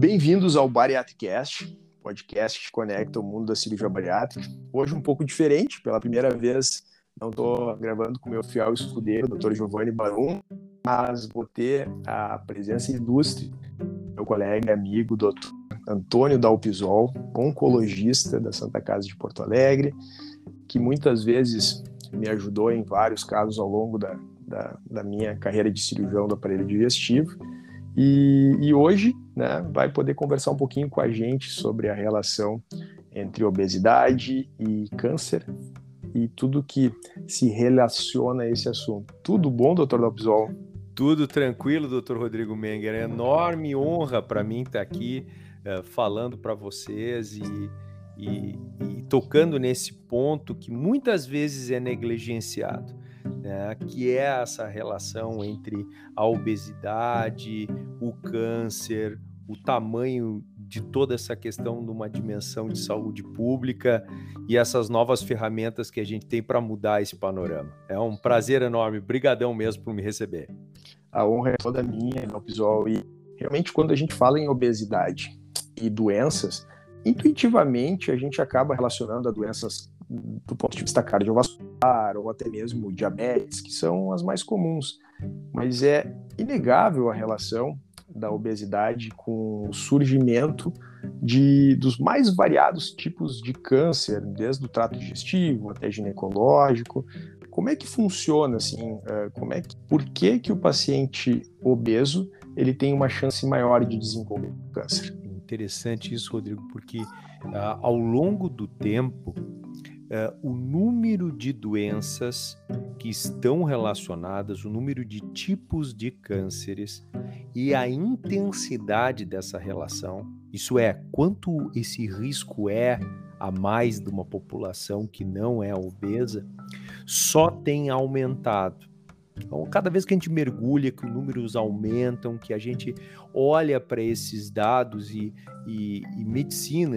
Bem-vindos ao Bariatricast, podcast que conecta o mundo da cirurgia bariátrica. Hoje um pouco diferente, pela primeira vez não estou gravando com meu fiel escudeiro, Dr. Giovanni Barum, mas vou ter a presença ilustre meu colega e amigo, Dr. Antônio Dalpisol, oncologista da Santa Casa de Porto Alegre, que muitas vezes me ajudou em vários casos ao longo da, da, da minha carreira de cirurgião do aparelho digestivo. E, e hoje né, vai poder conversar um pouquinho com a gente sobre a relação entre obesidade e câncer e tudo que se relaciona a esse assunto. Tudo bom, doutor Dalpisol? Tudo tranquilo, doutor Rodrigo Menger. É enorme honra para mim estar aqui uh, falando para vocês e, e, e, tocando nesse ponto que muitas vezes é negligenciado, né? que é essa relação entre a obesidade, o câncer, o tamanho de toda essa questão numa dimensão de saúde pública e essas novas ferramentas que a gente tem para mudar esse panorama. É um prazer enorme, brigadão mesmo por me receber. A honra é toda minha, meu pessoal, e realmente quando a gente fala em obesidade e doenças, intuitivamente a gente acaba relacionando a doenças do ponto de vista cardiovascular ou até mesmo diabetes, que são as mais comuns. Mas é inegável a relação da obesidade com o surgimento de, dos mais variados tipos de câncer, desde o trato digestivo até ginecológico. Como é que funciona assim? É, como é que, por que que o paciente obeso ele tem uma chance maior de desenvolver câncer? Interessante isso, Rodrigo, porque uh, ao longo do tempo uh, o número de doenças que estão relacionadas, o número de tipos de cânceres e a intensidade dessa relação, isso é, quanto esse risco é a mais de uma população que não é obesa, só tem aumentado. Então, cada vez que a gente mergulha, que os números aumentam, que a gente olha para esses dados e, e, e, medicina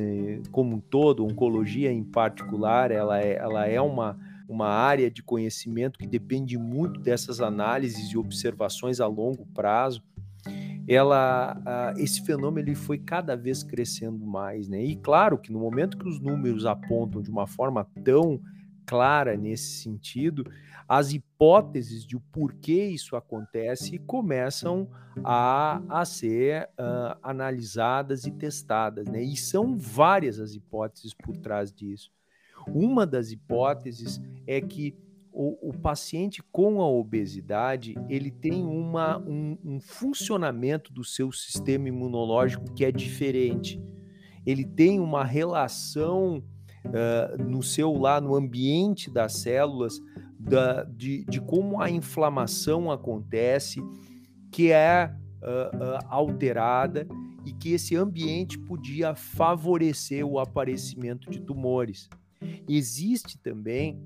como um todo, oncologia em particular, ela é, ela é uma, uma área de conhecimento que depende muito dessas análises e observações a longo prazo. Ela, esse fenômeno ele foi cada vez crescendo mais, né? E claro que no momento que os números apontam de uma forma tão clara nesse sentido, as hipóteses de o porquê isso acontece começam a, a ser uh, analisadas e testadas, né? E são várias as hipóteses por trás disso. Uma das hipóteses é que o, o paciente com a obesidade ele tem uma, um, um funcionamento do seu sistema imunológico que é diferente. Ele tem uma relação uh, no seu lá no ambiente das células da, de, de como a inflamação acontece, que é uh, uh, alterada e que esse ambiente podia favorecer o aparecimento de tumores. Existe também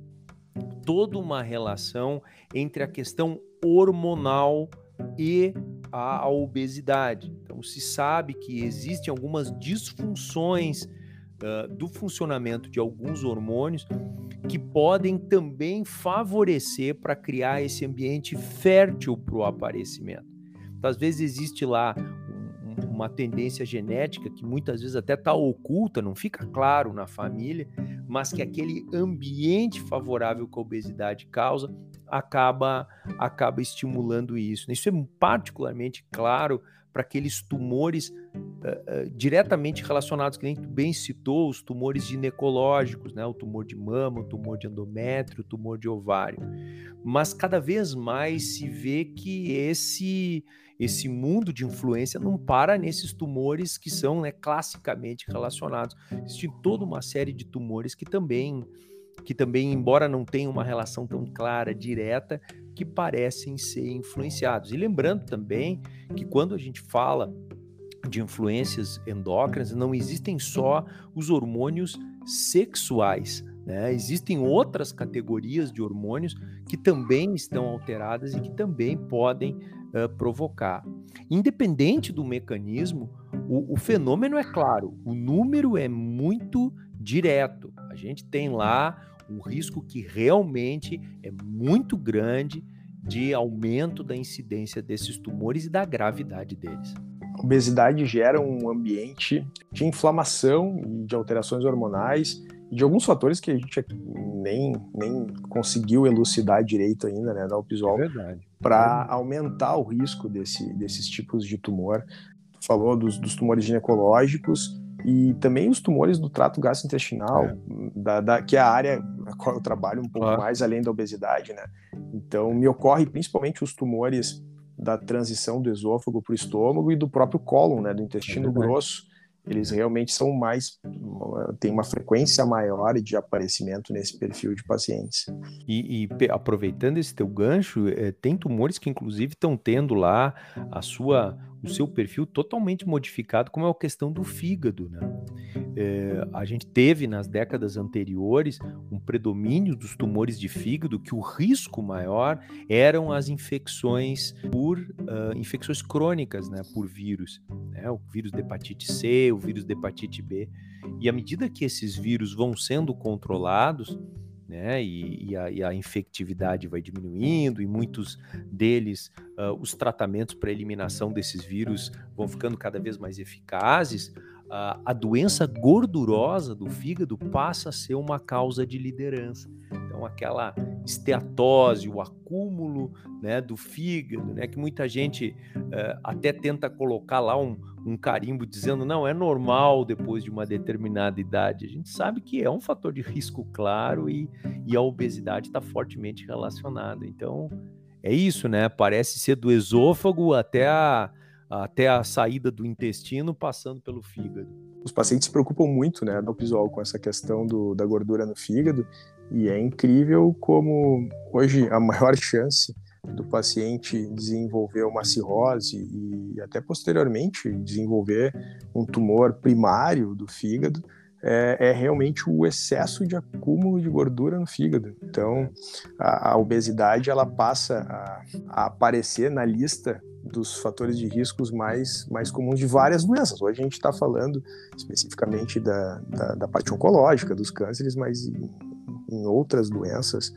toda uma relação entre a questão hormonal e a, obesidade. Então, se sabe que existem algumas disfunções uh, do funcionamento de alguns hormônios que podem também favorecer para criar esse ambiente fértil para o aparecimento. Então, às vezes existe lá um, uma tendência genética que muitas vezes até está oculta, não fica claro na família, mas que aquele ambiente favorável que a obesidade causa acaba acaba estimulando isso. Isso é particularmente claro para aqueles tumores uh, uh, diretamente relacionados, que nem tu bem citou, os tumores ginecológicos, né? o tumor de mama, o tumor de endométrio, o tumor de ovário. Mas cada vez mais se vê que esse esse mundo de influência não para nesses tumores que são né, classicamente relacionados. Existe toda uma série de tumores que também que também, embora não tenham uma relação tão clara, direta, que parecem ser influenciados. E lembrando também que quando a gente fala de influências endócrinas, não existem só os hormônios sexuais, né? Existem outras categorias de hormônios que também estão alteradas e que também podem uh, provocar. Independente do mecanismo, o, o fenômeno é claro, o número é muito direto. A gente tem lá um risco que realmente é muito grande de aumento da incidência desses tumores e da gravidade deles. a obesidade gera um ambiente de inflamação e de alterações hormonais e de alguns fatores que a gente nem, nem conseguiu elucidar direito ainda, né, da Upisol, é para aumentar o risco desse, desses tipos de tumor. Tu falou dos, dos tumores ginecológicos e também os tumores do trato gastrointestinal, é. da, da, que é a área na qual eu trabalho um pouco mais além da obesidade, né? Então, me ocorre principalmente os tumores da transição do esôfago para o estômago e do próprio cólon, né, do intestino é grosso. Eles realmente são mais, tem uma frequência maior de aparecimento nesse perfil de pacientes. E, e aproveitando esse teu gancho, é, tem tumores que inclusive estão tendo lá a sua o seu perfil totalmente modificado, como é a questão do fígado. Né? É, a gente teve nas décadas anteriores um predomínio dos tumores de fígado, que o risco maior eram as infecções por uh, infecções crônicas, né, por vírus, né, o vírus de hepatite C, o vírus de hepatite B. E à medida que esses vírus vão sendo controlados, né? E, e, a, e, a, infectividade vai diminuindo, e muitos deles, uh, os tratamentos para eliminação desses vírus vão ficando cada vez mais eficazes. A doença gordurosa do fígado passa a ser uma causa de liderança. Então, aquela esteatose, o acúmulo né, do fígado, né, que muita gente uh, até tenta colocar lá um, um carimbo dizendo não, é normal depois de uma determinada idade. A gente sabe que é um fator de risco claro e, e a obesidade está fortemente relacionada. Então, é isso, né? Parece ser do esôfago até a, até a saída do intestino, passando pelo fígado. Os pacientes se preocupam muito, né, visual com essa questão do, da gordura no fígado, e é incrível como hoje a maior chance do paciente desenvolver uma cirrose e até posteriormente desenvolver um tumor primário do fígado é, é, realmente o excesso de acúmulo de gordura no fígado. Então, a, a obesidade ela passa a, a, aparecer na lista dos fatores de riscos mais, mais comuns de várias doenças. Hoje a gente está falando especificamente da, da, da, parte oncológica, dos cânceres, mas em, em outras doenças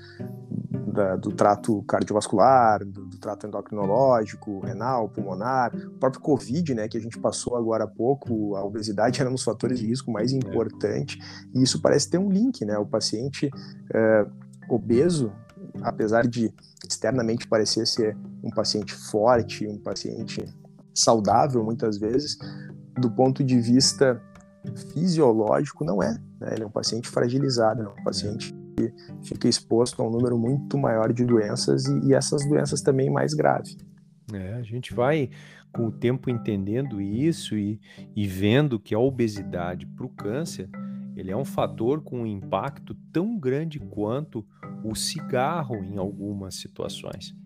da, do trato cardiovascular, do, trato endocrinológico, renal, pulmonar, o próprio Covid, né, que a gente passou agora há pouco, a obesidade era um dos fatores de risco mais importante, e isso parece ter um link, né, o paciente é, obeso, apesar de externamente parecer ser um paciente forte, um paciente saudável muitas vezes, do ponto de vista fisiológico não é, né? ele é um paciente fragilizado, é um paciente fica exposto a um número muito maior de doenças e, e essas doenças também mais graves. É, a gente vai com o tempo entendendo isso e, e vendo que a obesidade para o câncer ele é um fator com um impacto tão grande quanto o cigarro em algumas situações.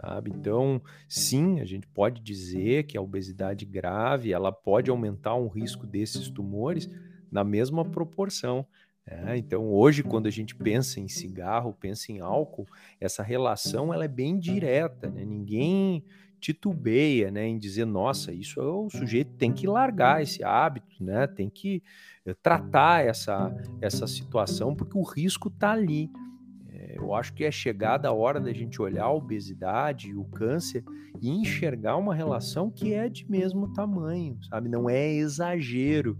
Sabe? Então, sim, a gente pode dizer que a obesidade grave ela pode aumentar um risco desses tumores na mesma proporção. É, então, hoje, quando a gente pensa em cigarro, pensa em álcool, essa relação ela é bem direta, né? Ninguém titubeia, né, em dizer, nossa, isso é o sujeito tem que largar esse hábito, né? Tem que eh, tratar essa essa situação porque o risco está ali. É, eu acho que é chegada a hora da gente olhar a obesidade, o câncer e enxergar uma relação que é de mesmo tamanho, sabe? Não é exagero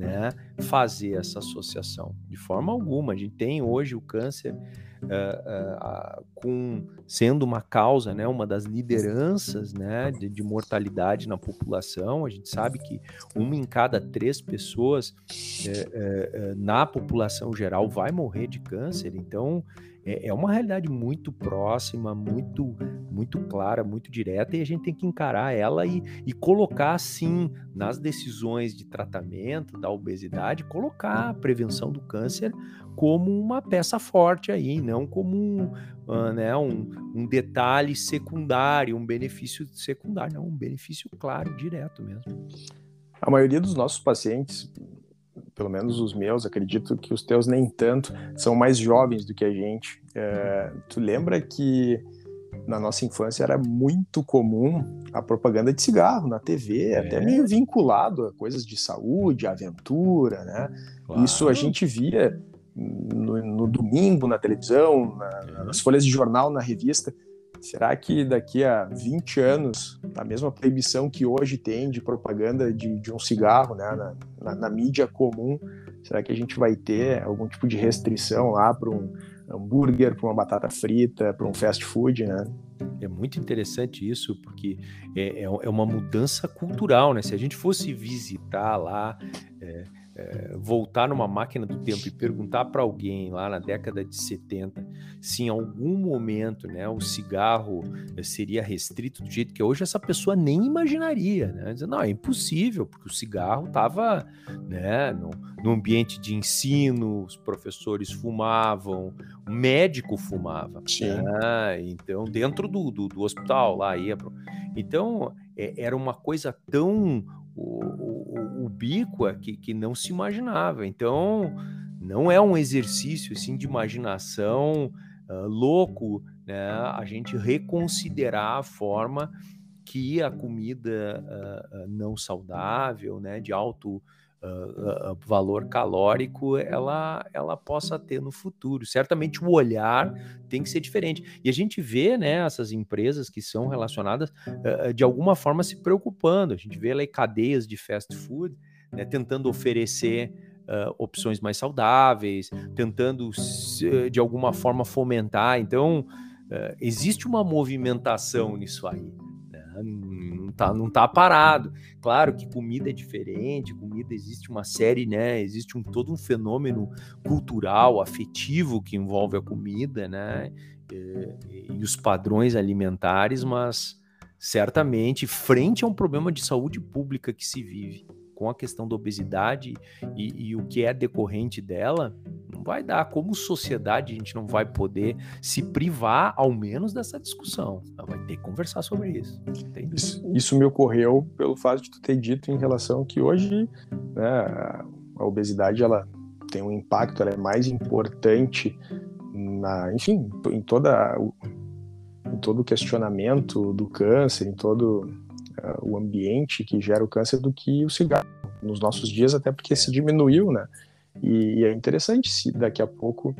né, fazer essa associação. De forma alguma, a gente tem hoje o câncer uh, uh, com sendo uma causa, né, uma das lideranças né, de, de, mortalidade na população. A gente sabe que uma em cada três pessoas uh, na população geral vai morrer de câncer. Então, é, é uma realidade muito próxima, muito, muito clara, muito direta, e a gente tem que encarar ela e, e colocar, sim, nas decisões de tratamento da obesidade, colocar a prevenção do câncer como uma peça forte aí, não como um, uh, né, um, um detalhe secundário, um benefício secundário, não, um benefício claro, direto mesmo. A maioria dos nossos pacientes pelo menos os meus, acredito que os teus nem tanto, são mais jovens do que a gente. É, tu lembra que na nossa infância era muito comum a propaganda de cigarro na TV, é. até meio vinculado a coisas de saúde, aventura, né? Claro. Isso a gente via no, no domingo na televisão, na, nas folhas de jornal, na revista. Será que daqui a 20 anos, a mesma proibição que hoje tem de propaganda de, de um cigarro né, na, na, na, mídia comum, será que a gente vai ter algum tipo de restrição lá para um hambúrguer, para uma batata frita, para um fast food, né? É muito interessante isso, porque é, é, é uma mudança cultural, né? Se a gente fosse visitar lá. É é, voltar numa máquina do tempo e perguntar para alguém lá na década de 70 se em algum momento né, o cigarro eh, seria restrito do jeito que é hoje, essa pessoa nem imaginaria. Né? Dizer, não, é impossível, porque o cigarro estava né, no, no, ambiente de ensino, os professores fumavam, o médico fumava. Né? Então, dentro do, do, do hospital lá ia. Pro... Então, é, era uma coisa tão o, o, o bico é que, que não se imaginava. Então, não é um exercício assim, de imaginação uh, louco né, a gente reconsiderar a forma que a comida uh, não saudável, né, de alto valor calórico ela, ela possa ter no futuro. Certamente o olhar tem que ser diferente. E a gente vê né, essas empresas que são relacionadas uh, de alguma forma se preocupando. A gente vê lá cadeias de fast food né, tentando oferecer uh, opções mais saudáveis, tentando de alguma forma fomentar. Então, uh, existe uma movimentação nisso aí não tá, não tá parado. Claro que comida é diferente, comida existe uma série, né? Existe um todo um fenômeno cultural, afetivo que envolve a comida, né? E, e os padrões alimentares, mas certamente frente a um problema de saúde pública que se vive com a questão da obesidade e, e, o que é decorrente dela, não vai dar. Como sociedade, a gente não vai poder se privar, ao menos, dessa discussão. Vai ter que conversar sobre isso. Isso, isso, me ocorreu pelo fato de tu ter dito em relação que hoje né, a obesidade ela tem um impacto, ela é mais importante na, enfim, em toda em todo o questionamento do câncer, em todo o ambiente que gera o câncer do que o cigarro nos nossos dias, até porque se diminuiu, né? E, e é interessante se daqui a pouco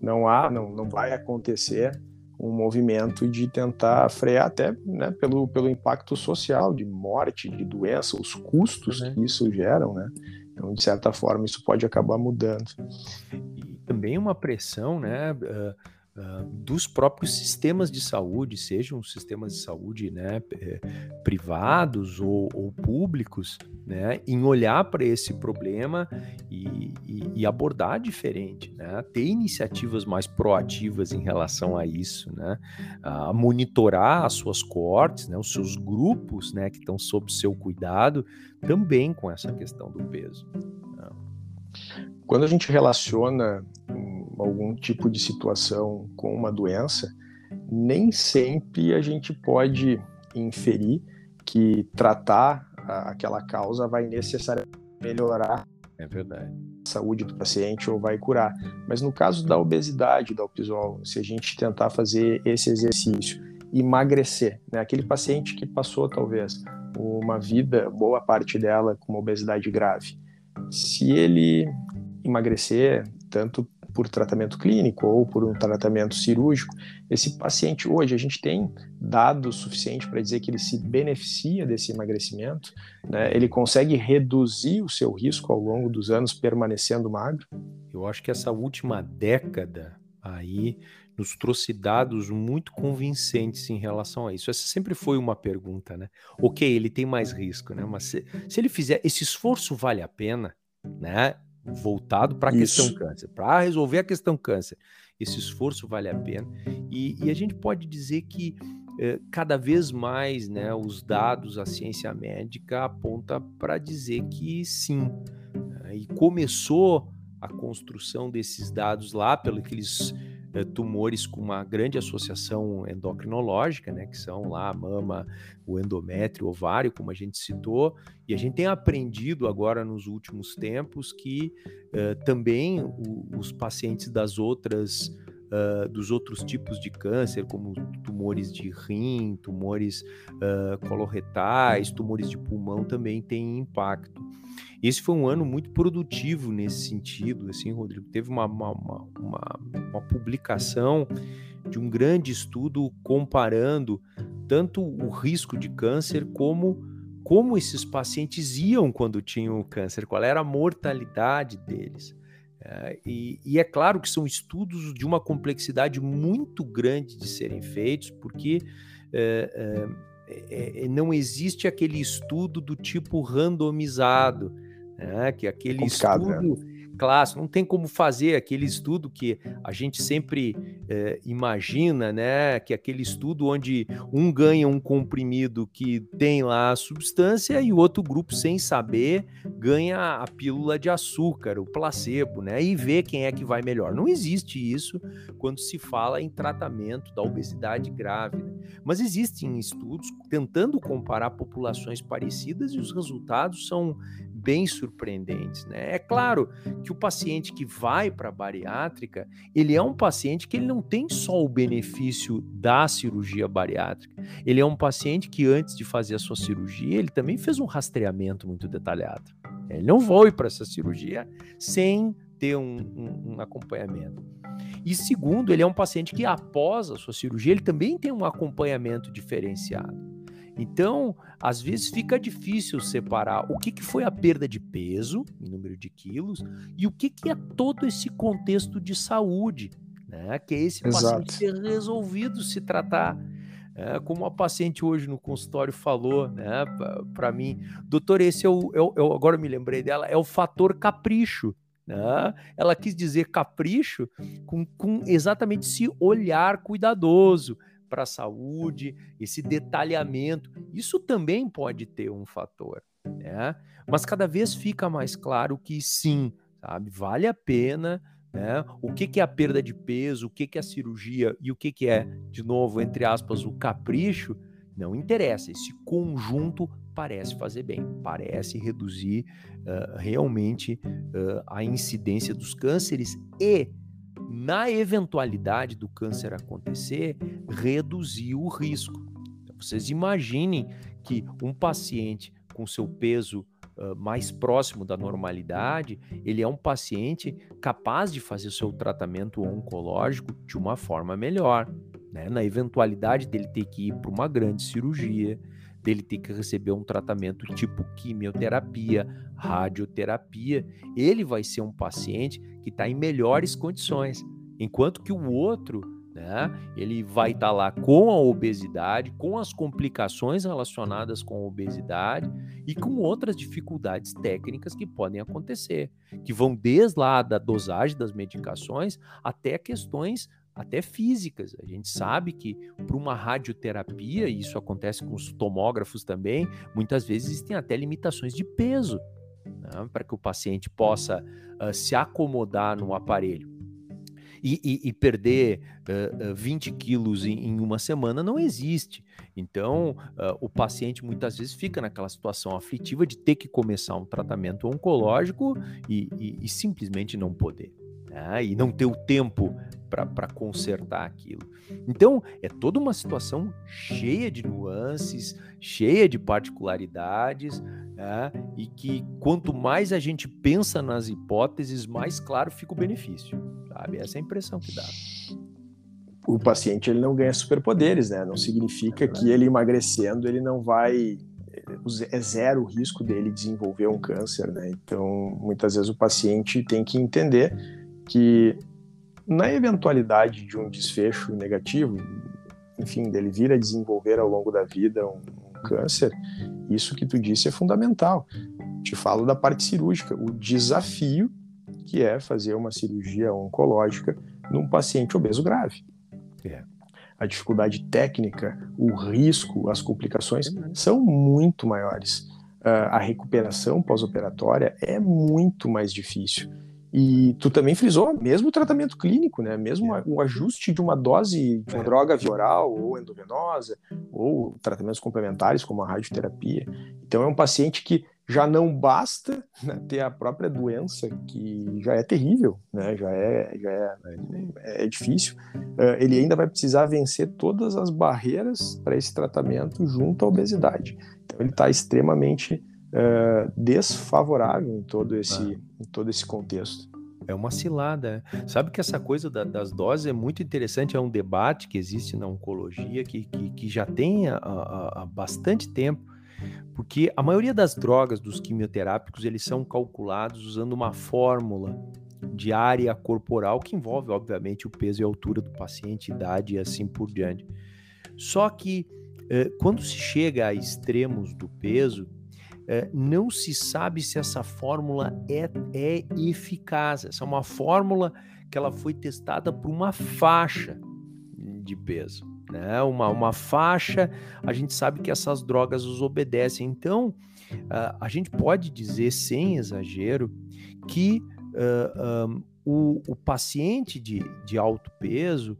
não há, não, não vai acontecer um movimento de tentar frear até né, pelo, pelo impacto social de morte, de doença, os custos uhum. que isso geram, né? Então, de certa forma, isso pode acabar mudando. E também uma pressão, né? Uh uh, dos próprios sistemas de saúde, sejam sistemas de saúde né, eh, privados ou, ou, públicos, né, em olhar para esse problema e, e, e, abordar diferente, né, ter iniciativas mais proativas em relação a isso, né, a monitorar as suas cortes, né, os seus grupos né, que estão sob seu cuidado, também com essa questão do peso. Né. Quando a gente relaciona algum tipo de situação com uma doença, nem sempre a gente pode inferir que tratar aquela causa vai necessariamente melhorar é verdade. a saúde do paciente ou vai curar. Mas no caso da obesidade, da alpisol, se a gente tentar fazer esse exercício, emagrecer, né? aquele paciente que passou talvez uma vida, boa parte dela com uma obesidade grave, se ele emagrecer tanto por tratamento clínico ou por um tratamento cirúrgico, esse paciente hoje a gente tem dados suficientes para dizer que ele se beneficia desse emagrecimento, né? ele consegue reduzir o seu risco ao longo dos anos permanecendo magro? Eu acho que essa última década aí nos trouxe dados muito convincentes em relação a isso. Essa sempre foi uma pergunta, né? Ok, ele tem mais risco, né? Mas se, se ele fizer esse esforço vale a pena, né? Voltado para a questão câncer, para resolver a questão câncer. Esse esforço vale a pena. E, e a gente pode dizer que eh, cada vez mais né, os dados, a ciência médica aponta para dizer que sim. Né? E começou a construção desses dados lá pelos aqueles tumores com uma grande associação endocrinológica, né, que são lá a mama, o endométrio, o ovário, como a gente citou, e a gente tem aprendido agora nos últimos tempos que uh, também o, os pacientes das outras uh, dos outros tipos de câncer, como tumores de rim, tumores uh, coloretais, tumores de pulmão, também têm impacto. Esse foi um ano muito produtivo nesse sentido, assim, Rodrigo. Teve uma, uma, uma, uma publicação de um grande estudo comparando tanto o risco de câncer como como esses pacientes iam quando tinham o câncer, qual era a mortalidade deles. É, e, e, é claro que são estudos de uma complexidade muito grande de serem feitos, porque é, é, é não existe aquele estudo do tipo randomizado, né, que aquele né? estudo. Né? Clássico, não tem como fazer aquele estudo que a gente sempre é, imagina, né? Que é aquele estudo onde um ganha um comprimido que tem lá a substância e o outro grupo, sem saber, ganha a pílula de açúcar, o placebo, né? E vê quem é que vai melhor. Não existe isso quando se fala em tratamento da obesidade grave. Né? Mas existem estudos tentando comparar populações parecidas e os resultados são bem surpreendentes. Né? É claro que o paciente que vai para a bariátrica, ele é um paciente que ele não tem só o benefício da cirurgia bariátrica. Ele é um paciente que antes de fazer a sua cirurgia, ele também fez um rastreamento muito detalhado. Ele não foi para essa cirurgia sem ter um, um, um acompanhamento. E segundo, ele é um paciente que após a sua cirurgia, ele também tem um acompanhamento diferenciado. Então, às vezes fica difícil separar o que, que foi a perda de peso, em número de quilos, e o que, que é todo esse contexto de saúde, né? Que é esse Exato. paciente ter resolvido se tratar. É, como a paciente hoje no consultório falou, né, para mim, doutor, esse é o, é o, eu agora me lembrei dela, é o fator capricho. Né? Ela quis dizer capricho com, com exatamente esse olhar cuidadoso, para a saúde, esse detalhamento, isso também pode ter um fator, né? Mas cada vez fica mais claro que sim, sabe, vale a pena, né? O que, que é a perda de peso, o que, que é a cirurgia e o que, que é, de novo, entre aspas, o capricho, não interessa. Esse conjunto parece fazer bem, parece reduzir uh, realmente uh, a incidência dos cânceres e na eventualidade do câncer acontecer, reduzir o risco. Então, vocês imaginem que um paciente com seu peso uh, mais próximo da normalidade, ele é um paciente capaz de fazer o seu tratamento oncológico de uma forma melhor. Né? Na eventualidade dele ter que ir para uma grande cirurgia, dele ter que receber um tratamento tipo quimioterapia, radioterapia, ele vai ser um paciente que está em melhores condições, enquanto que o outro, né, ele vai estar tá lá com a obesidade, com as complicações relacionadas com a obesidade e com outras dificuldades técnicas que podem acontecer, que vão desde lá da dosagem das medicações até questões até físicas. A gente sabe que para uma radioterapia, e isso acontece com os tomógrafos também, muitas vezes existem até limitações de peso né, para que o paciente possa uh, se acomodar no aparelho. E, e, e perder uh, uh, 20 quilos em, em, uma semana não existe. Então, uh, o paciente muitas vezes fica naquela situação aflitiva de ter que começar um tratamento oncológico e, e simplesmente não poder. Né? E não ter o tempo para consertar aquilo. Então, é toda uma situação cheia de nuances, cheia de particularidades, né? e que quanto mais a gente pensa nas hipóteses, mais claro fica o benefício. Sabe? Essa é a impressão que dá. O paciente ele não ganha superpoderes, né? Não significa que ele emagrecendo ele não vai é zero o risco dele desenvolver um câncer, né? Então, muitas vezes o paciente tem que entender que na eventualidade de um desfecho negativo, enfim, dele vir a desenvolver ao longo da vida um, um câncer, isso que tu disse é fundamental. Te falo da parte cirúrgica, o desafio que é fazer uma cirurgia oncológica num paciente obeso grave. É. A dificuldade técnica, o risco, as complicações são muito maiores. Uh, a recuperação pós-operatória é muito mais difícil. E tu também frisou, mesmo tratamento clínico, né? Mesmo é. o ajuste de uma dose de uma é. droga via oral ou endovenosa, ou tratamentos complementares como a radioterapia. Então é um paciente que já não basta né, ter a própria doença, que já é terrível, né, já, é, já é, é, é difícil, uh, ele ainda vai precisar vencer todas as barreiras para esse tratamento junto à obesidade. Então, ele está extremamente uh, desfavorável em todo esse, ah. em todo esse contexto. É uma cilada. Sabe que essa coisa da, das doses é muito interessante, é um debate que existe na oncologia que, que, que já tem há bastante tempo porque a maioria das drogas dos quimioterápicos, eles são calculados usando uma fórmula de área corporal que envolve, obviamente, o peso e a altura do paciente, idade e assim por diante. Só que eh, quando se chega a extremos do peso, eh, não se sabe se essa fórmula é, é eficaz. Essa é uma fórmula que ela foi testada por uma faixa de peso né? Uma, uma faixa, a gente sabe que essas drogas os obedecem. Então, uh, a gente pode dizer, sem exagero, que uh, um, o, o paciente de, de alto peso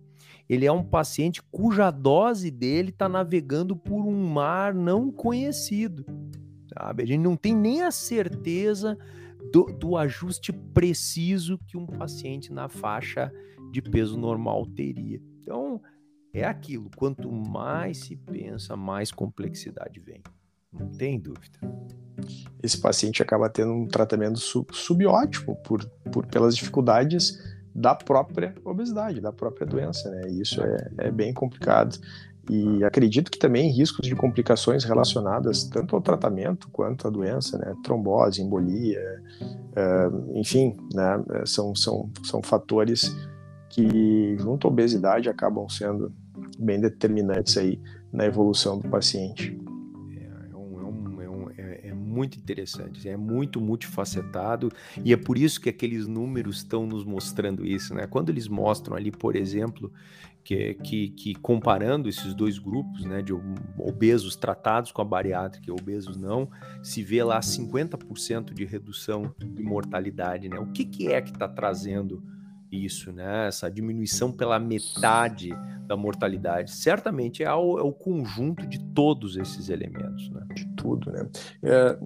ele é um paciente cuja dose dele está navegando por um mar não conhecido. Sabe? A gente não tem nem a certeza do, do ajuste preciso que um paciente na faixa de peso normal teria. Então, é aquilo, quanto mais se pensa, mais complexidade vem. Não tem dúvida. Esse paciente acaba tendo um tratamento sub subótimo por, por, pelas dificuldades da própria obesidade, da própria doença, né? E isso é, é bem complicado. E acredito que também riscos de complicações relacionadas tanto ao tratamento quanto à doença, né? Trombose, embolia, uh, enfim, né? São, são, são fatores que, junto à obesidade, acabam sendo bem determinantes aí na evolução do paciente. É, é, é, é, é, muito interessante, é muito multifacetado e é por isso que aqueles números estão nos mostrando isso, né? Quando eles mostram ali, por exemplo, que, que, que, comparando esses dois grupos, né, de obesos tratados com a bariátrica e obesos não, se vê lá 50% de redução de mortalidade, né? O que, que é que está trazendo isso, né? Essa diminuição pela metade da mortalidade. Certamente é o, é o conjunto de todos esses elementos, né? De tudo, né? É,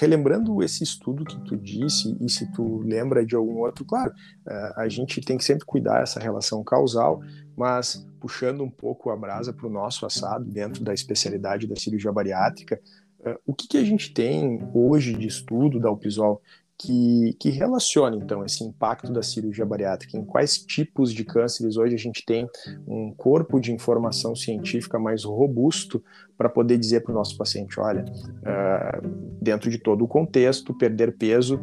relembrando esse estudo que tu disse, e se tu lembra de algum outro, claro, é, a gente tem que sempre cuidar essa relação causal, mas puxando um pouco a brasa para o nosso assado dentro da especialidade da cirurgia bariátrica, é, o que, que a gente tem hoje de estudo da UPSOL que, que relaciona, então, esse impacto da cirurgia bariátrica, em quais tipos de cânceres hoje a gente tem um corpo de informação científica mais robusto para poder dizer para o nosso paciente, olha, uh, dentro de todo o contexto, perder peso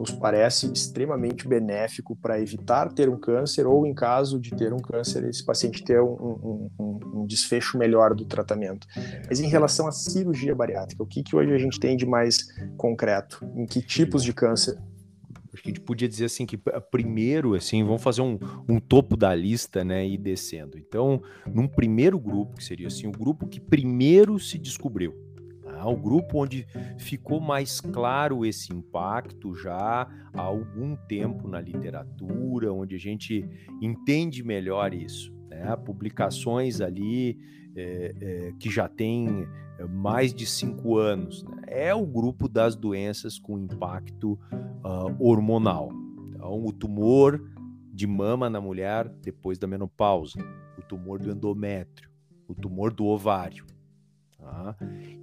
nos parece extremamente benéfico para evitar ter um câncer ou, em caso de ter um câncer, esse paciente ter um, um, um desfecho melhor do tratamento. Mas em relação à cirurgia bariátrica, o que, que hoje a gente tem de mais concreto? Em que tipos de câncer? Acho que a gente podia dizer assim que primeiro, assim, vamos fazer um, um topo da lista, né, e descendo. Então, num primeiro grupo, que seria assim, o grupo que primeiro se descobriu, o grupo onde ficou mais claro esse impacto já há algum tempo na literatura, onde a gente entende melhor isso. Né? Publicações ali é, é, que já têm mais de cinco anos. Né? É o grupo das doenças com impacto uh, hormonal. Então, o tumor de mama na mulher depois da menopausa, o tumor do endométrio, o tumor do ovário. Tá?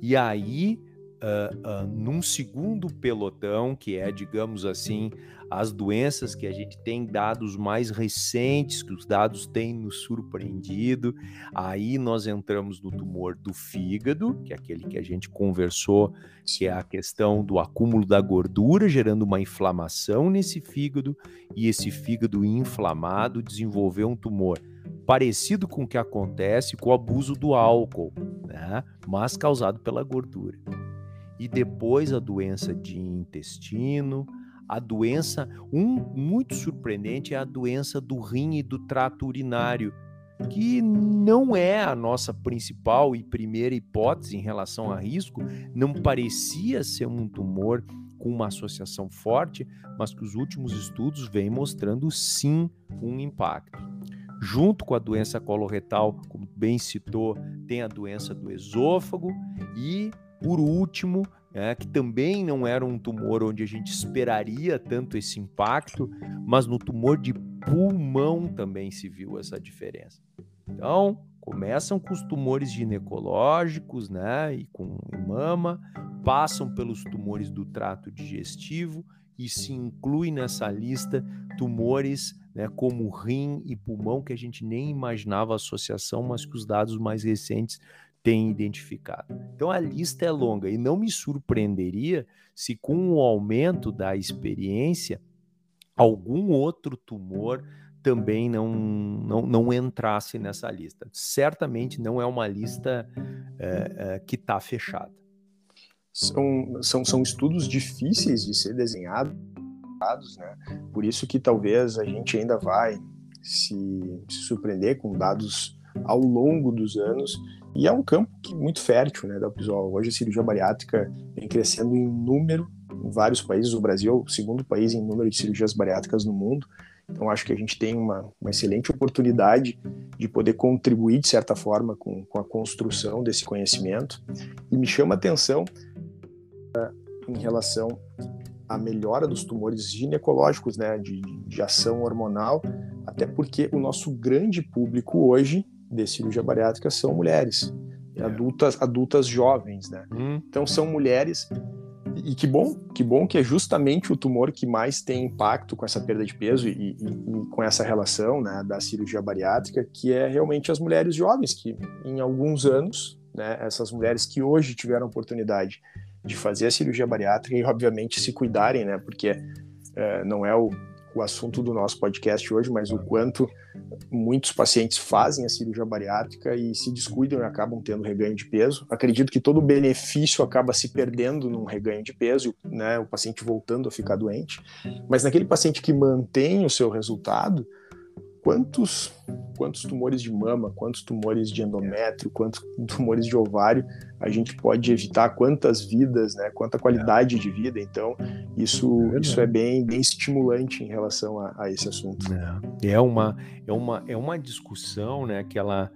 E aí, uh, uh, num segundo pelotão, que é, digamos assim, as doenças que a gente tem dados mais recentes, que os dados têm nos surpreendido, aí nós entramos no tumor do fígado, que é aquele que a gente conversou, que é a questão do acúmulo da gordura, gerando uma inflamação nesse fígado, e esse fígado inflamado desenvolveu um tumor parecido com o que acontece com o abuso do álcool, né? mas causado pela gordura. E depois a doença de intestino, a doença, um muito surpreendente é a doença do rim e do trato urinário, que não é a nossa principal e primeira hipótese em relação a risco, não parecia ser um tumor com uma associação forte, mas que os últimos estudos vêm mostrando sim um impacto. Junto com a doença coloretal, como bem citou, tem a doença do esôfago e, por último, é, que também não era um tumor onde a gente esperaria tanto esse impacto, mas no tumor de pulmão também se viu essa diferença. Então, começam com os tumores ginecológicos, né, e com mama, passam pelos tumores do trato digestivo e se inclui nessa lista tumores né, como rim e pulmão, que a gente nem imaginava a associação, mas que os dados mais recentes têm identificado. Então a lista é longa e não me surpreenderia se, com o aumento da experiência, algum outro tumor também não, não, não entrasse nessa lista. Certamente não é uma lista é, é, que está fechada. São, são, são estudos difíceis de ser desenhados né? Por isso que talvez a gente ainda vai se, se surpreender com dados ao longo dos anos e é um campo que, muito fértil, né, da pessoal. Hoje a cirurgia bariátrica vem crescendo em número em vários países. O Brasil é o segundo país em número de cirurgias bariátricas no mundo. Então acho que a gente tem uma, uma excelente oportunidade de poder contribuir de certa forma com, com a construção desse conhecimento. E me chama a atenção em relação a melhora dos tumores ginecológicos, né, de, de ação hormonal, até porque o nosso grande público hoje de cirurgia bariátrica são mulheres, é. adultas, adultas jovens, né? Hum. Então são mulheres e que bom, que bom que é justamente o tumor que mais tem impacto com essa perda de peso e, e, e, com essa relação né, da cirurgia bariátrica, que é realmente as mulheres jovens, que em alguns anos, né, essas mulheres que hoje tiveram oportunidade de fazer a cirurgia bariátrica e, obviamente, se cuidarem, né? Porque é, não é o, o assunto do nosso podcast hoje, mas o quanto muitos pacientes fazem a cirurgia bariátrica e se descuidam e acabam tendo reganho de peso. Acredito que todo o benefício acaba se perdendo num reganho de peso, né? O paciente voltando a ficar doente. Mas naquele paciente que mantém o seu resultado, quantos, quantos tumores de mama, quantos tumores de endométrio, quantos tumores de ovário a gente pode evitar, quantas vidas, né, quanta qualidade de vida. Então, isso é, isso é bem, bem estimulante em relação a, a esse assunto. É, é, uma, é, uma, é uma discussão né, que ela,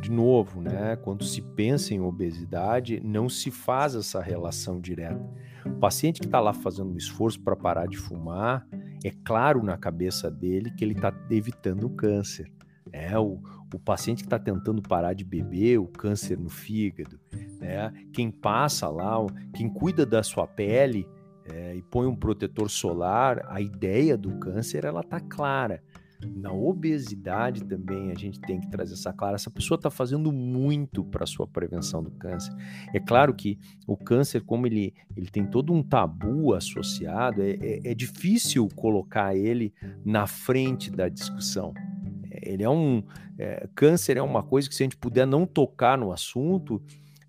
de novo, né, quando se pensa em obesidade, não se faz essa relação direta. O paciente que está lá fazendo um esforço para parar de fumar, é claro na cabeça dele que ele está evitando o câncer. É o, o paciente que está tentando parar de beber, o câncer no fígado, né? Quem passa lá, quem cuida da sua pele é, e põe um protetor solar, a ideia do câncer ela tá clara. Na obesidade também a gente tem que trazer essa clara. Essa pessoa está fazendo muito para a sua prevenção do câncer. É claro que o câncer, como ele, ele tem todo um tabu associado, é, é, é difícil colocar ele na frente da discussão. Ele é um. É, câncer é uma coisa que, se a gente puder não tocar no assunto,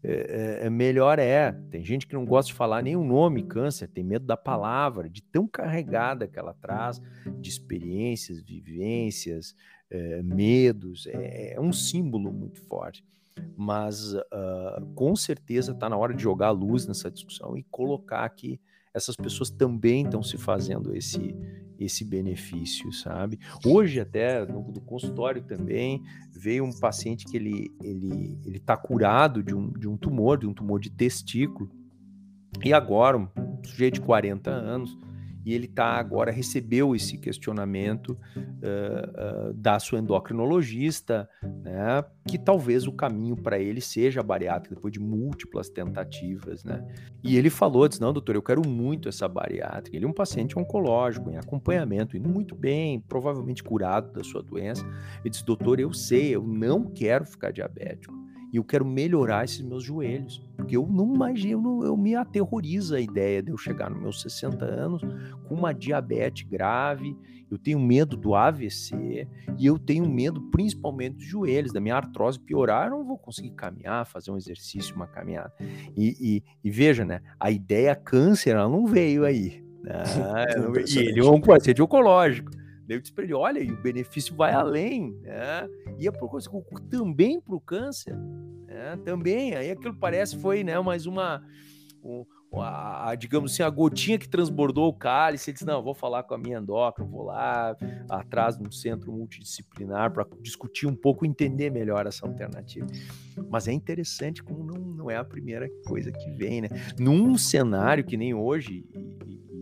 é, é, é, melhor é. Tem gente que não gosta de falar nem o nome câncer, tem medo da palavra, de tão carregada que ela traz de experiências, vivências, é, medos. É, é, um símbolo muito forte. Mas uh, com certeza está na hora de jogar a luz nessa discussão e colocar que essas pessoas também estão se fazendo esse, esse benefício, sabe? Hoje até no, no, consultório também veio um paciente que ele ele ele está curado de um, de um tumor, de um tumor de testículo e agora um sujeito de 40 anos e ele tá agora recebeu esse questionamento uh, uh, da sua endocrinologista, né, que talvez o caminho para ele seja a bariátrica depois de múltiplas tentativas, né? E ele falou, disse, não, doutor, eu quero muito essa bariátrica. Ele é um paciente oncológico em acompanhamento, indo muito bem, provavelmente curado da sua doença. Ele disse, doutor, eu sei, eu não quero ficar diabético e eu quero melhorar esses meus joelhos. Porque eu não imagino, eu me aterroriza a ideia de eu chegar nos meus 60 anos com uma diabetes grave, eu tenho medo do AVC e eu tenho medo principalmente dos joelhos, da minha artrose piorar, eu não vou conseguir caminhar, fazer um exercício, uma caminhada. E, e, e veja, né, a ideia câncer, ela não veio aí. Né? e ele é um paciente oncológico. Daí eu disse para ele: olha, e o benefício vai além, né? E é por também para o câncer, né? Também. Aí aquilo parece foi, né, mais uma. Um, digamos assim, a gotinha que transbordou o cálice, ele disse, não, vou falar com a minha endócrina, vou lá atrás de um centro multidisciplinar para discutir um pouco, entender melhor essa alternativa. Mas é interessante como não, não é a primeira coisa que vem, né? Num cenário que nem hoje,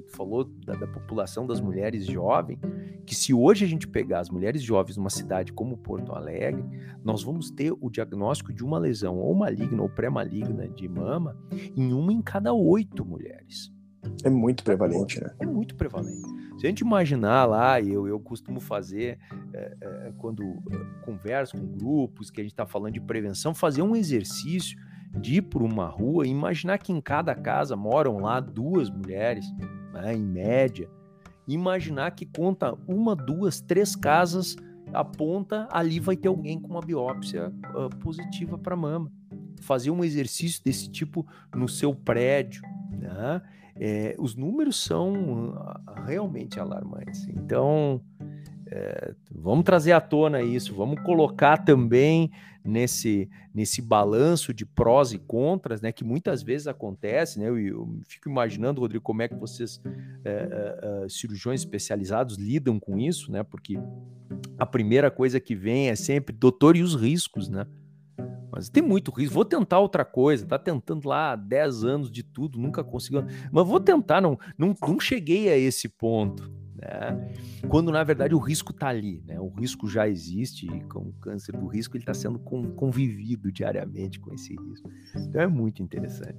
falou da, da, população das mulheres jovens, que se hoje a gente pegar as mulheres jovens numa cidade como Porto Alegre, nós vamos ter o diagnóstico de uma lesão ou maligna ou pré-maligna de mama em uma em cada oito mulheres. É muito prevalente, né? É muito prevalente. Se a gente imaginar lá, eu, eu costumo fazer é, é, quando converso com grupos que a gente está falando de prevenção, fazer um exercício de ir por uma rua e imaginar que em cada casa moram lá duas mulheres, né, em média. Imaginar que conta uma, duas, três casas, aponta ali vai ter alguém com uma biópsia uh, positiva para mama. Fazer um exercício desse tipo no seu prédio, né? é, os números são realmente alarmantes. Então, é, vamos trazer à tona isso, vamos colocar também nesse, nesse balanço de prós e contras, né, que muitas vezes acontece, né, eu, eu fico imaginando, Rodrigo, como é que vocês, é, é, cirurgiões especializados, lidam com isso, né, porque a primeira coisa que vem é sempre, doutor, e os riscos, né, mas tem muito risco. Vou tentar outra coisa. Tá tentando lá 10 anos de tudo, nunca conseguiu. Mas vou tentar, não, não, não cheguei a esse ponto. Né? Quando na verdade o risco está ali, né? O risco já existe e com o câncer do risco ele está sendo convivido diariamente com esse risco. Então é muito interessante.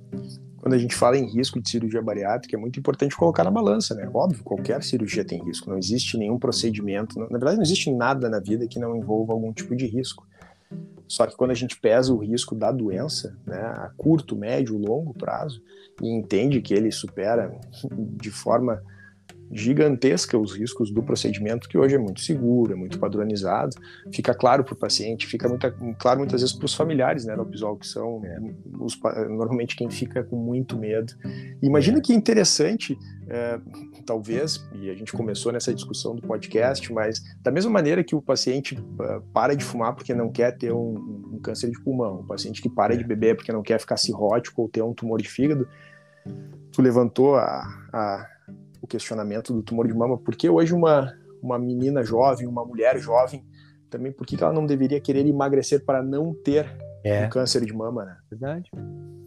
Quando a gente fala em risco de cirurgia bariátrica, é muito importante colocar na balança, né? Óbvio, qualquer cirurgia tem risco. Não existe nenhum procedimento, na verdade não existe nada na vida que não envolva algum tipo de risco. Só que quando a gente pesa o risco da doença, né, a curto, médio, longo prazo, e entende que ele supera de forma gigantesca os riscos do procedimento, que hoje é muito seguro, é muito padronizado, fica claro para o paciente, fica muito, claro muitas vezes para os familiares né, do episódio, que são né, os, normalmente quem fica com muito medo. imagina que interessante, é, talvez, e a gente começou nessa discussão do podcast, mas da mesma maneira que o paciente uh, para de fumar porque não quer ter um, um câncer de pulmão, o paciente que para de beber porque não quer ficar cirrótico ou ter um tumor de fígado, tu levantou a, a o questionamento do tumor de mama, por que hoje uma, uma menina jovem, uma mulher jovem, também por que ela não deveria querer emagrecer para não ter é. um câncer de mama, né? Verdade,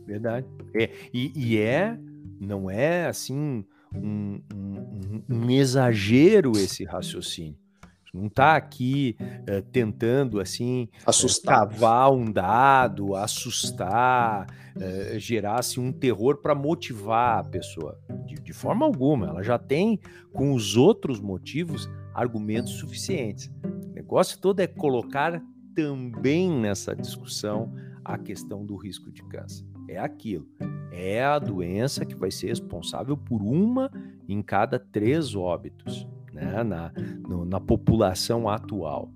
verdade. É, e, e é, não é assim um, um, um exagero esse raciocínio não está aqui uh, tentando assim assustar, uh, cavar um dado, assustar, uh, gerar assim, um terror para motivar a pessoa. De, de, forma alguma, ela já tem com os outros motivos argumentos suficientes. O negócio todo é colocar também nessa discussão a questão do risco de câncer. É aquilo. É a doença que vai ser responsável por uma em cada três óbitos né, na, no, na população atual.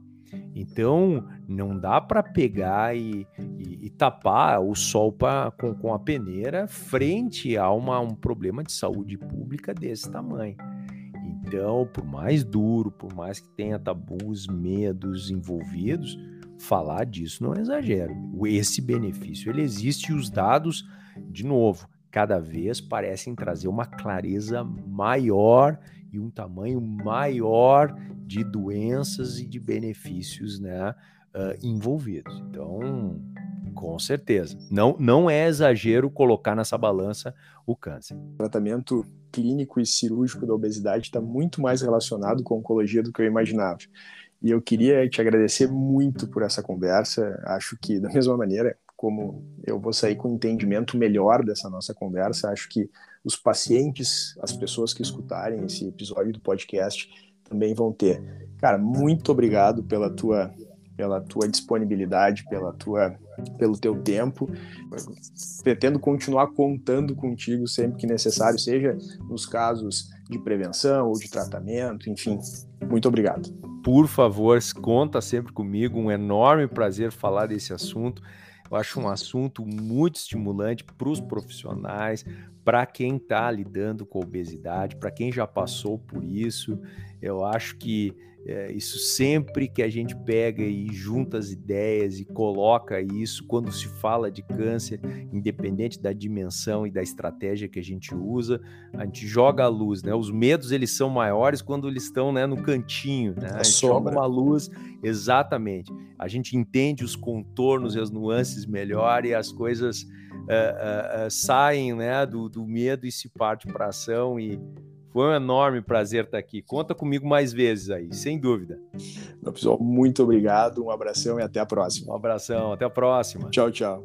Então, não dá para pegar e, e, e, tapar o sol pra, com, com a peneira frente a uma, um problema de saúde pública desse tamanho. Então, por mais duro, por mais que tenha tabus, medos envolvidos, falar disso não é exagero. Esse benefício ele existe e os dados, de novo, cada vez parecem trazer uma clareza maior e um tamanho maior de doenças e de benefícios né, uh, envolvidos. Então, com certeza, não, não é exagero colocar nessa balança o câncer. O tratamento clínico e cirúrgico da obesidade está muito mais relacionado com a oncologia do que eu imaginava. E eu queria te agradecer muito por essa conversa. Acho que, da mesma maneira, como eu vou sair com um entendimento melhor dessa nossa conversa, acho que os pacientes, as pessoas que escutarem esse episódio do podcast também vão ter. Cara, muito obrigado pela tua pela tua disponibilidade, pela tua pelo teu tempo. Pretendo continuar contando contigo sempre que necessário, seja nos casos de prevenção ou de tratamento, enfim. Muito obrigado. Por favor, conta sempre comigo. Um enorme prazer falar desse assunto. Eu acho um assunto muito estimulante para os profissionais, para quem está lidando com obesidade, para quem já passou por isso. Eu acho que é, isso sempre que a gente pega e junta as ideias e coloca isso, quando se fala de câncer, independente da dimensão e da estratégia que a gente usa, a gente joga a luz, né? Os medos eles são maiores quando eles estão né, no cantinho, né? A, gente joga uma luz, exatamente. A gente entende os contornos e as nuances melhor e as coisas uh, uh, saem né, do, do medo e se parte para ação e foi um enorme prazer estar aqui. Conta comigo mais vezes aí, sem dúvida. Meu pessoal, muito obrigado, um abração e até a próxima. Um abração, até a próxima. Tchau, tchau.